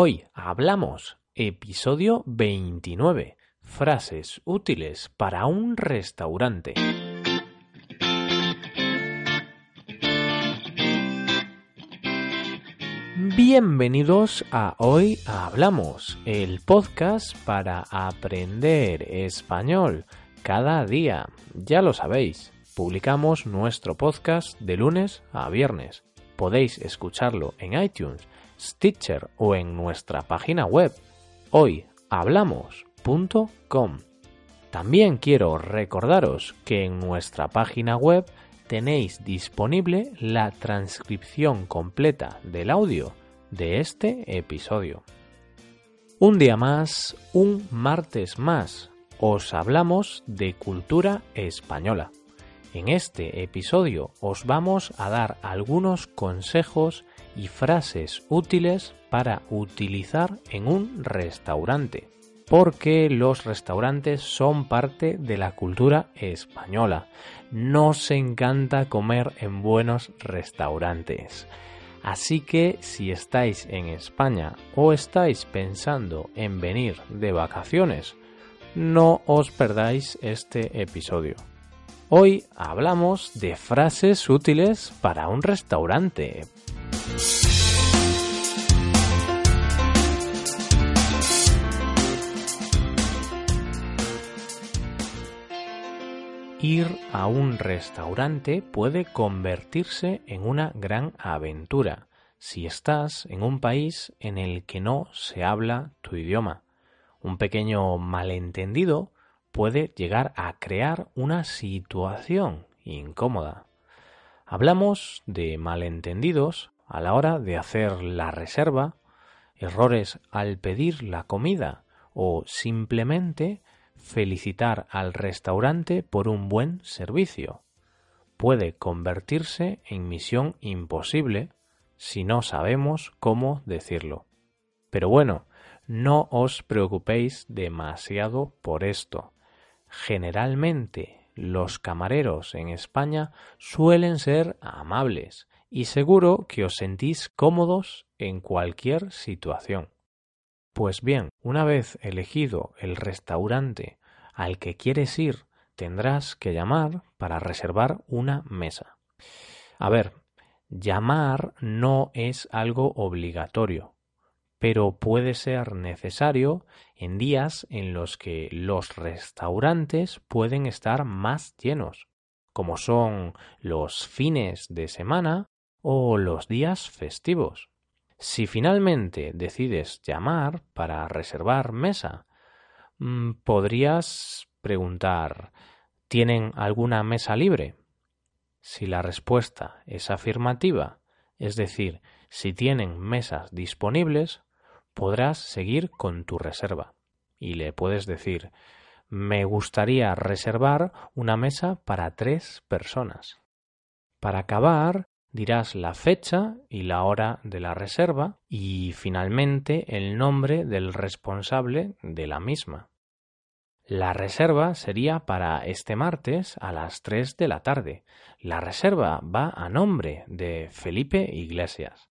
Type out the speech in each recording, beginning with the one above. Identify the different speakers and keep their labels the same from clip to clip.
Speaker 1: Hoy hablamos episodio 29. Frases útiles para un restaurante. Bienvenidos a Hoy Hablamos, el podcast para aprender español cada día. Ya lo sabéis, publicamos nuestro podcast de lunes a viernes. Podéis escucharlo en iTunes, Stitcher o en nuestra página web hoyhablamos.com. También quiero recordaros que en nuestra página web tenéis disponible la transcripción completa del audio de este episodio. Un día más, un martes más, os hablamos de cultura española. En este episodio os vamos a dar algunos consejos y frases útiles para utilizar en un restaurante, porque los restaurantes son parte de la cultura española. Nos encanta comer en buenos restaurantes. Así que si estáis en España o estáis pensando en venir de vacaciones, no os perdáis este episodio. Hoy hablamos de frases útiles para un restaurante. Ir a un restaurante puede convertirse en una gran aventura si estás en un país en el que no se habla tu idioma. Un pequeño malentendido puede llegar a crear una situación incómoda. Hablamos de malentendidos a la hora de hacer la reserva, errores al pedir la comida o simplemente felicitar al restaurante por un buen servicio. Puede convertirse en misión imposible si no sabemos cómo decirlo. Pero bueno, no os preocupéis demasiado por esto. Generalmente los camareros en España suelen ser amables y seguro que os sentís cómodos en cualquier situación. Pues bien, una vez elegido el restaurante al que quieres ir, tendrás que llamar para reservar una mesa. A ver, llamar no es algo obligatorio pero puede ser necesario en días en los que los restaurantes pueden estar más llenos, como son los fines de semana o los días festivos. Si finalmente decides llamar para reservar mesa, mm, podrías preguntar ¿Tienen alguna mesa libre? Si la respuesta es afirmativa, es decir, si tienen mesas disponibles, podrás seguir con tu reserva y le puedes decir me gustaría reservar una mesa para tres personas. Para acabar, dirás la fecha y la hora de la reserva y finalmente el nombre del responsable de la misma. La reserva sería para este martes a las tres de la tarde. La reserva va a nombre de Felipe Iglesias.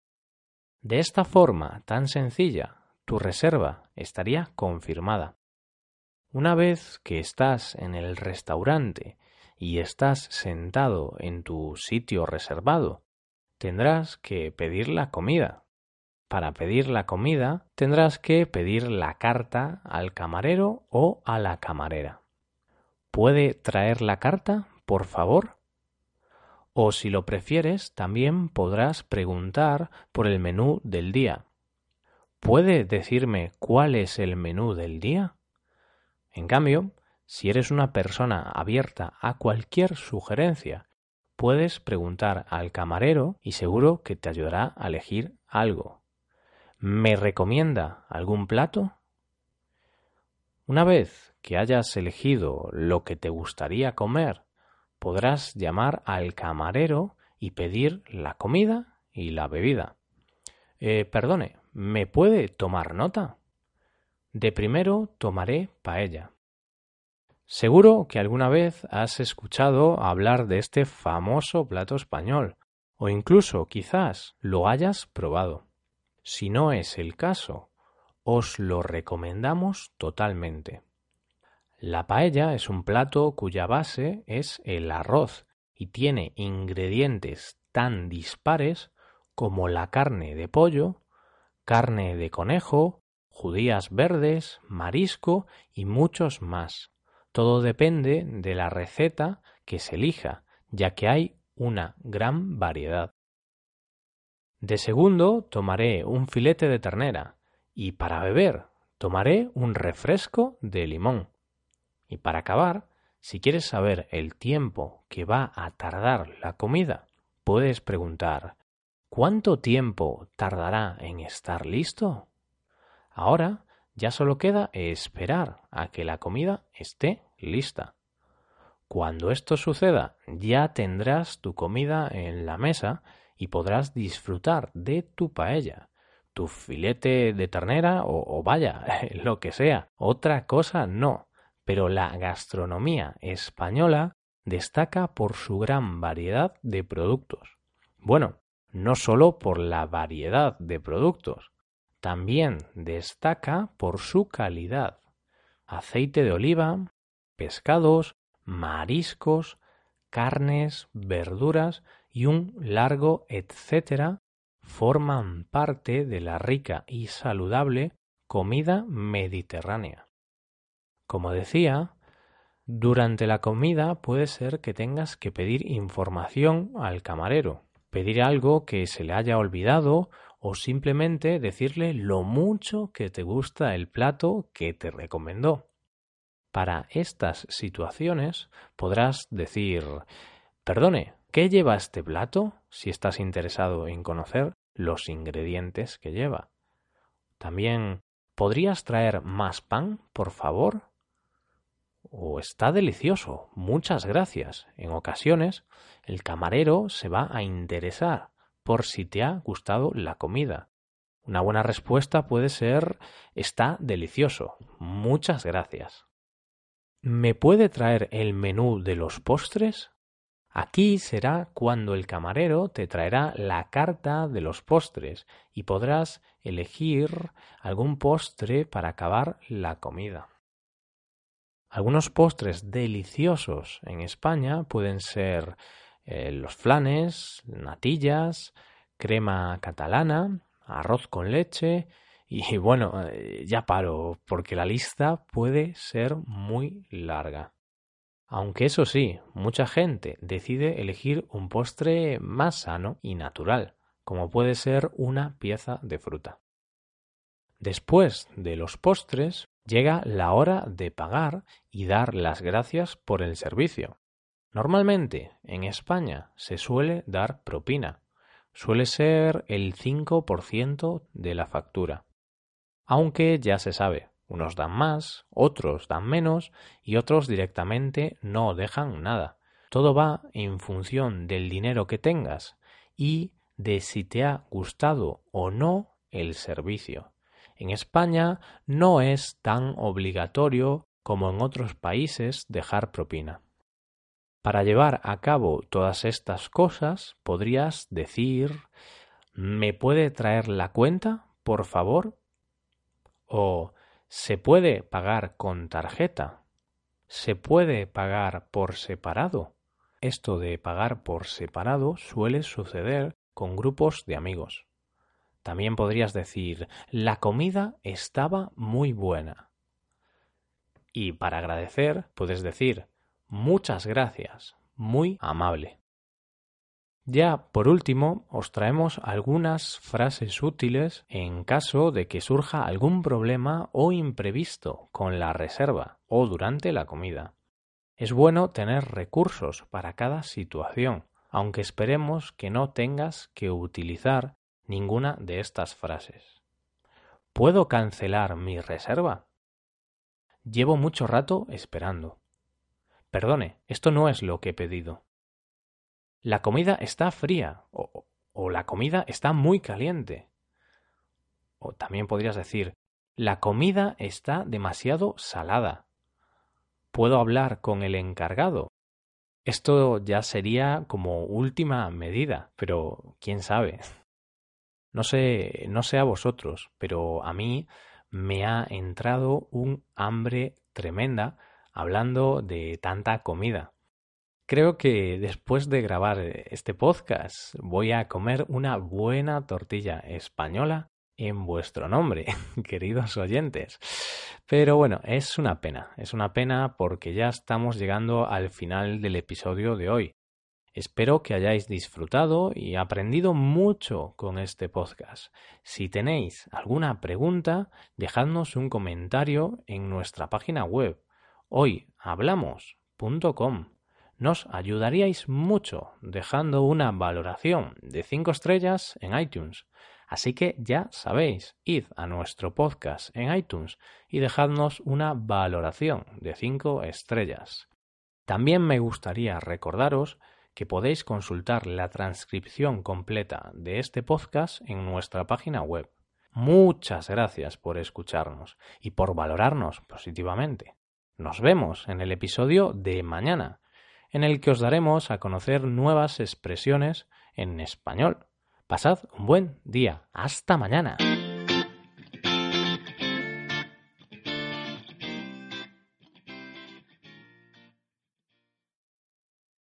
Speaker 1: De esta forma tan sencilla tu reserva estaría confirmada. Una vez que estás en el restaurante y estás sentado en tu sitio reservado, tendrás que pedir la comida. Para pedir la comida tendrás que pedir la carta al camarero o a la camarera. ¿Puede traer la carta, por favor? O si lo prefieres, también podrás preguntar por el menú del día. ¿Puede decirme cuál es el menú del día? En cambio, si eres una persona abierta a cualquier sugerencia, puedes preguntar al camarero y seguro que te ayudará a elegir algo. ¿Me recomienda algún plato? Una vez que hayas elegido lo que te gustaría comer, podrás llamar al camarero y pedir la comida y la bebida. Eh, perdone, ¿Me puede tomar nota? De primero tomaré paella. Seguro que alguna vez has escuchado hablar de este famoso plato español, o incluso quizás lo hayas probado. Si no es el caso, os lo recomendamos totalmente. La paella es un plato cuya base es el arroz y tiene ingredientes tan dispares como la carne de pollo, carne de conejo, judías verdes, marisco y muchos más. Todo depende de la receta que se elija, ya que hay una gran variedad. De segundo tomaré un filete de ternera y para beber tomaré un refresco de limón. Y para acabar, si quieres saber el tiempo que va a tardar la comida, puedes preguntar ¿Cuánto tiempo tardará en estar listo? Ahora ya solo queda esperar a que la comida esté lista. Cuando esto suceda, ya tendrás tu comida en la mesa y podrás disfrutar de tu paella, tu filete de ternera o, o vaya, lo que sea. Otra cosa no pero la gastronomía española destaca por su gran variedad de productos. Bueno, no solo por la variedad de productos, también destaca por su calidad. Aceite de oliva, pescados, mariscos, carnes, verduras y un largo etcétera forman parte de la rica y saludable comida mediterránea. Como decía, durante la comida puede ser que tengas que pedir información al camarero, pedir algo que se le haya olvidado o simplemente decirle lo mucho que te gusta el plato que te recomendó. Para estas situaciones podrás decir Perdone, ¿qué lleva este plato? si estás interesado en conocer los ingredientes que lleva. También ¿Podrías traer más pan, por favor? O está delicioso, muchas gracias. En ocasiones el camarero se va a interesar por si te ha gustado la comida. Una buena respuesta puede ser está delicioso, muchas gracias. ¿Me puede traer el menú de los postres? Aquí será cuando el camarero te traerá la carta de los postres y podrás elegir algún postre para acabar la comida. Algunos postres deliciosos en España pueden ser eh, los flanes, natillas, crema catalana, arroz con leche y bueno, eh, ya paro porque la lista puede ser muy larga. Aunque eso sí, mucha gente decide elegir un postre más sano y natural, como puede ser una pieza de fruta. Después de los postres, llega la hora de pagar y dar las gracias por el servicio. Normalmente en España se suele dar propina. Suele ser el 5% de la factura. Aunque ya se sabe, unos dan más, otros dan menos y otros directamente no dejan nada. Todo va en función del dinero que tengas y de si te ha gustado o no el servicio. En España no es tan obligatorio como en otros países dejar propina. Para llevar a cabo todas estas cosas podrías decir ¿Me puede traer la cuenta, por favor? ¿O ¿Se puede pagar con tarjeta? ¿Se puede pagar por separado? Esto de pagar por separado suele suceder con grupos de amigos. También podrías decir, la comida estaba muy buena. Y para agradecer, puedes decir, muchas gracias, muy amable. Ya por último, os traemos algunas frases útiles en caso de que surja algún problema o imprevisto con la reserva o durante la comida. Es bueno tener recursos para cada situación, aunque esperemos que no tengas que utilizar ninguna de estas frases. ¿Puedo cancelar mi reserva? Llevo mucho rato esperando. Perdone, esto no es lo que he pedido. La comida está fría o, o la comida está muy caliente. O también podrías decir, la comida está demasiado salada. ¿Puedo hablar con el encargado? Esto ya sería como última medida, pero quién sabe. No sé, no sé a vosotros, pero a mí me ha entrado un hambre tremenda hablando de tanta comida. Creo que después de grabar este podcast voy a comer una buena tortilla española en vuestro nombre, queridos oyentes. Pero bueno, es una pena, es una pena porque ya estamos llegando al final del episodio de hoy. Espero que hayáis disfrutado y aprendido mucho con este podcast. Si tenéis alguna pregunta, dejadnos un comentario en nuestra página web hoyhablamos.com. Nos ayudaríais mucho dejando una valoración de 5 estrellas en iTunes. Así que ya sabéis, id a nuestro podcast en iTunes y dejadnos una valoración de 5 estrellas. También me gustaría recordaros que podéis consultar la transcripción completa de este podcast en nuestra página web. Muchas gracias por escucharnos y por valorarnos positivamente. Nos vemos en el episodio de mañana, en el que os daremos a conocer nuevas expresiones en español. Pasad un buen día. Hasta mañana.